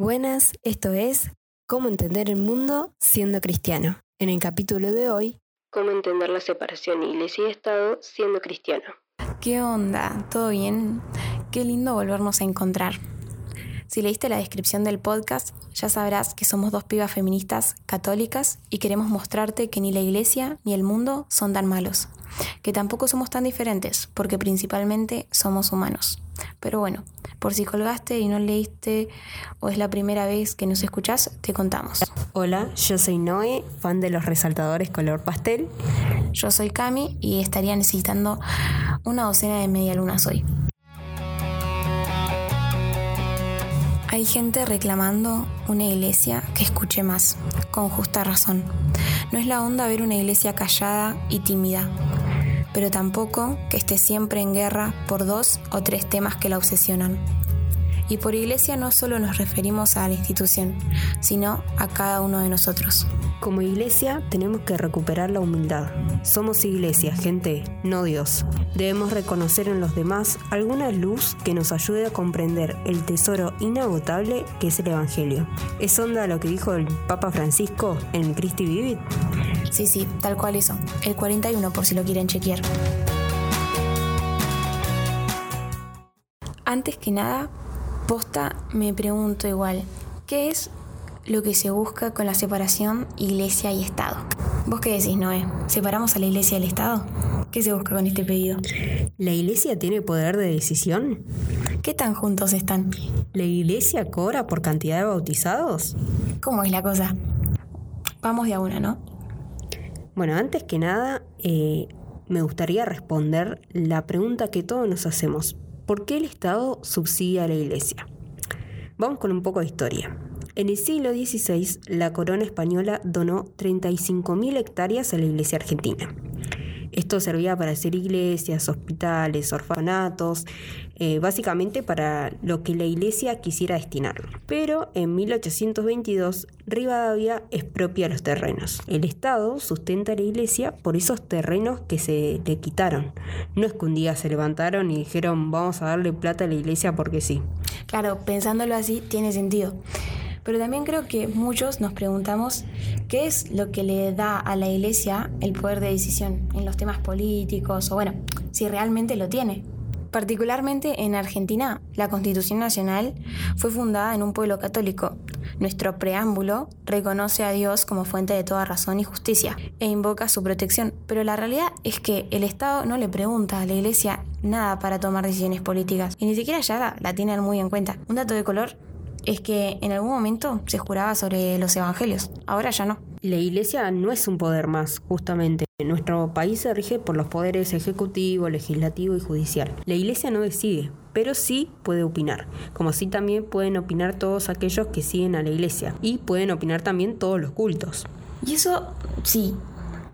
Buenas, esto es Cómo entender el mundo siendo cristiano. En el capítulo de hoy, Cómo entender la separación iglesia y Estado siendo cristiano. ¿Qué onda? ¿Todo bien? Qué lindo volvernos a encontrar. Si leíste la descripción del podcast, ya sabrás que somos dos pibas feministas católicas y queremos mostrarte que ni la iglesia ni el mundo son tan malos, que tampoco somos tan diferentes, porque principalmente somos humanos. Pero bueno, por si colgaste y no leíste o es la primera vez que nos escuchás, te contamos. Hola, yo soy Noé, fan de los resaltadores color pastel. Yo soy Cami y estaría necesitando una docena de medialunas hoy. Hay gente reclamando una iglesia que escuche más, con justa razón. No es la onda ver una iglesia callada y tímida, pero tampoco que esté siempre en guerra por dos o tres temas que la obsesionan. Y por iglesia no solo nos referimos a la institución, sino a cada uno de nosotros. Como iglesia tenemos que recuperar la humildad. Somos iglesia, gente, no Dios. Debemos reconocer en los demás alguna luz que nos ayude a comprender el tesoro inagotable que es el Evangelio. ¿Es onda lo que dijo el Papa Francisco en Christi Vivit? Sí, sí, tal cual eso. El 41 por si lo quieren chequear. Antes que nada, posta me pregunto igual, ¿qué es lo que se busca con la separación iglesia y Estado? ¿Vos qué decís, Noé? ¿Separamos a la iglesia del Estado? ¿Qué se busca con este pedido? ¿La iglesia tiene poder de decisión? ¿Qué tan juntos están? ¿La iglesia cobra por cantidad de bautizados? ¿Cómo es la cosa? Vamos de a una, ¿no? Bueno, antes que nada, eh, me gustaría responder la pregunta que todos nos hacemos. ¿Por qué el Estado subsidia a la Iglesia? Vamos con un poco de historia. En el siglo XVI, la corona española donó 35.000 hectáreas a la Iglesia argentina. Esto servía para hacer iglesias, hospitales, orfanatos, eh, básicamente para lo que la iglesia quisiera destinarlo. Pero en 1822 Rivadavia expropia los terrenos. El Estado sustenta a la iglesia por esos terrenos que se le quitaron. No es que un día se levantaron y dijeron vamos a darle plata a la iglesia porque sí. Claro, pensándolo así tiene sentido. Pero también creo que muchos nos preguntamos qué es lo que le da a la iglesia el poder de decisión en los temas políticos o bueno, si realmente lo tiene. Particularmente en Argentina, la Constitución Nacional fue fundada en un pueblo católico. Nuestro preámbulo reconoce a Dios como fuente de toda razón y justicia e invoca su protección, pero la realidad es que el Estado no le pregunta a la Iglesia nada para tomar decisiones políticas y ni siquiera ya la, la tienen muy en cuenta. Un dato de color es que en algún momento se juraba sobre los evangelios, ahora ya no. La iglesia no es un poder más, justamente. Nuestro país se rige por los poderes ejecutivo, legislativo y judicial. La iglesia no decide, pero sí puede opinar, como así también pueden opinar todos aquellos que siguen a la iglesia y pueden opinar también todos los cultos. Y eso sí,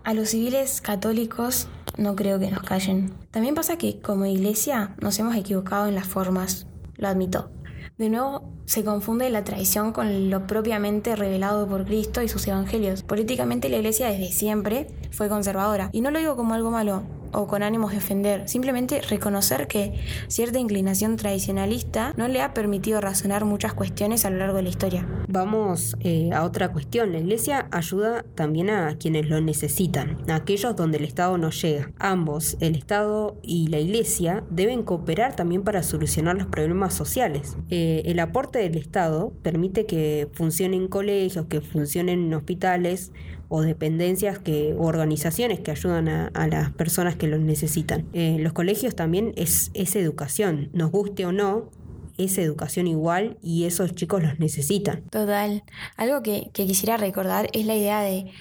a los civiles católicos no creo que nos callen. También pasa que como iglesia nos hemos equivocado en las formas, lo admito. De nuevo, se confunde la tradición con lo propiamente revelado por Cristo y sus evangelios. Políticamente la iglesia desde siempre fue conservadora. Y no lo digo como algo malo o con ánimos de ofender, simplemente reconocer que cierta inclinación tradicionalista no le ha permitido razonar muchas cuestiones a lo largo de la historia. Vamos eh, a otra cuestión. La iglesia ayuda también a quienes lo necesitan, a aquellos donde el Estado no llega. Ambos, el Estado y la iglesia, deben cooperar también para solucionar los problemas sociales. Eh, el aporte del Estado permite que funcionen colegios, que funcionen hospitales o dependencias que, o organizaciones que ayudan a, las personas que los necesitan. Eh, los colegios también es, es educación, nos guste o no, es educación igual y esos chicos los necesitan. Total. Algo que, que quisiera recordar es la idea de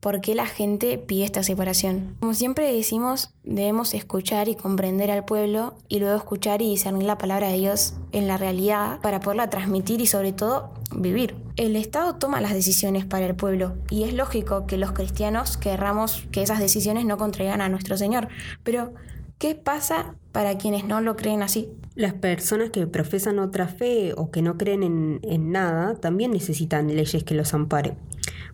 por qué la gente pide esta separación. Como siempre decimos, debemos escuchar y comprender al pueblo y luego escuchar y discernir la palabra de Dios en la realidad para poderla transmitir y sobre todo vivir. El Estado toma las decisiones para el pueblo y es lógico que los cristianos querramos que esas decisiones no contraigan a nuestro Señor, pero ¿qué pasa para quienes no lo creen así? Las personas que profesan otra fe o que no creen en, en nada también necesitan leyes que los amparen.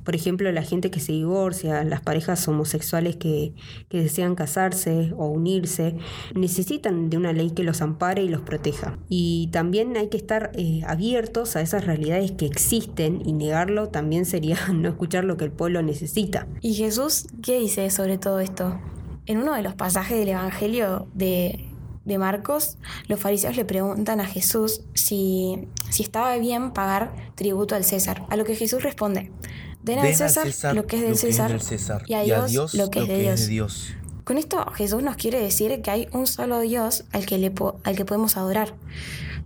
Por ejemplo, la gente que se divorcia, las parejas homosexuales que, desean casarse o unirse, necesitan de una ley que los ampare y los proteja. Y también hay que estar eh, abiertos a esas realidades que existen y negarlo también sería no escuchar lo que el pueblo necesita. ¿Y Jesús qué dice sobre todo esto? En uno de los pasajes del Evangelio de de Marcos, los fariseos le preguntan a Jesús si, si estaba bien pagar tributo al César, a lo que Jesús responde, den al César, lo que es del César, y, a Dios, lo que, es, de, Dios. Con esto Jesús nos quiere decir que hay un solo Dios al que, le al que podemos adorar,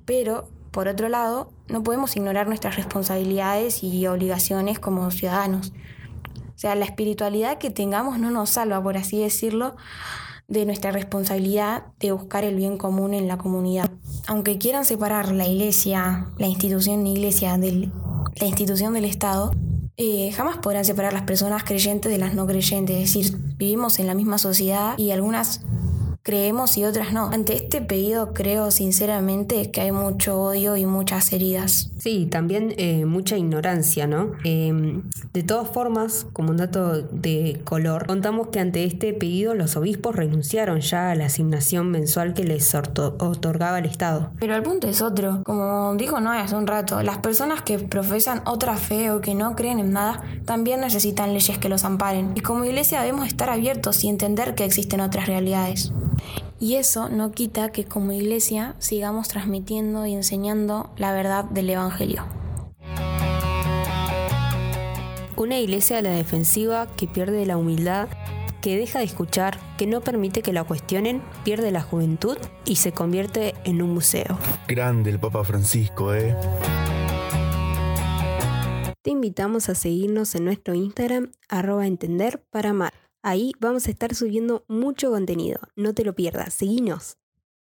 pero por otro lado no podemos ignorar nuestras responsabilidades y obligaciones como ciudadanos. O sea, la espiritualidad que tengamos no nos salva, por así decirlo, de nuestra responsabilidad de buscar el bien común en la comunidad. Aunque quieran separar la iglesia, la institución de iglesia, de la institución del Estado, eh, jamás podrán separar las personas creyentes de las no creyentes. Es decir, vivimos en la misma sociedad y algunas creemos y otras no. Ante este pedido creo sinceramente que hay mucho odio y muchas heridas. Sí, también eh, mucha ignorancia, ¿no? Em, de todas formas, como un dato de color, contamos que ante este pedido los obispos renunciaron ya a la asignación mensual que les otorgaba el Estado. Pero el punto es otro. Como dijo Noé hace un rato, las personas que profesan otra fe o que no creen en nada también necesitan leyes que los amparen. Y como iglesia debemos estar abiertos y entender que existen otras realidades. Y eso no quita que como iglesia sigamos transmitiendo y enseñando la verdad del Evangelio. Una iglesia a la defensiva que pierde la humildad, que deja de escuchar, que no permite que la cuestionen, pierde la juventud y se convierte en un museo. Grande el Papa Francisco, ¿eh? Te invitamos a seguirnos en nuestro Instagram, arroba entender para amar. Ahí vamos a estar subiendo mucho contenido. No te lo pierdas. Seguinos.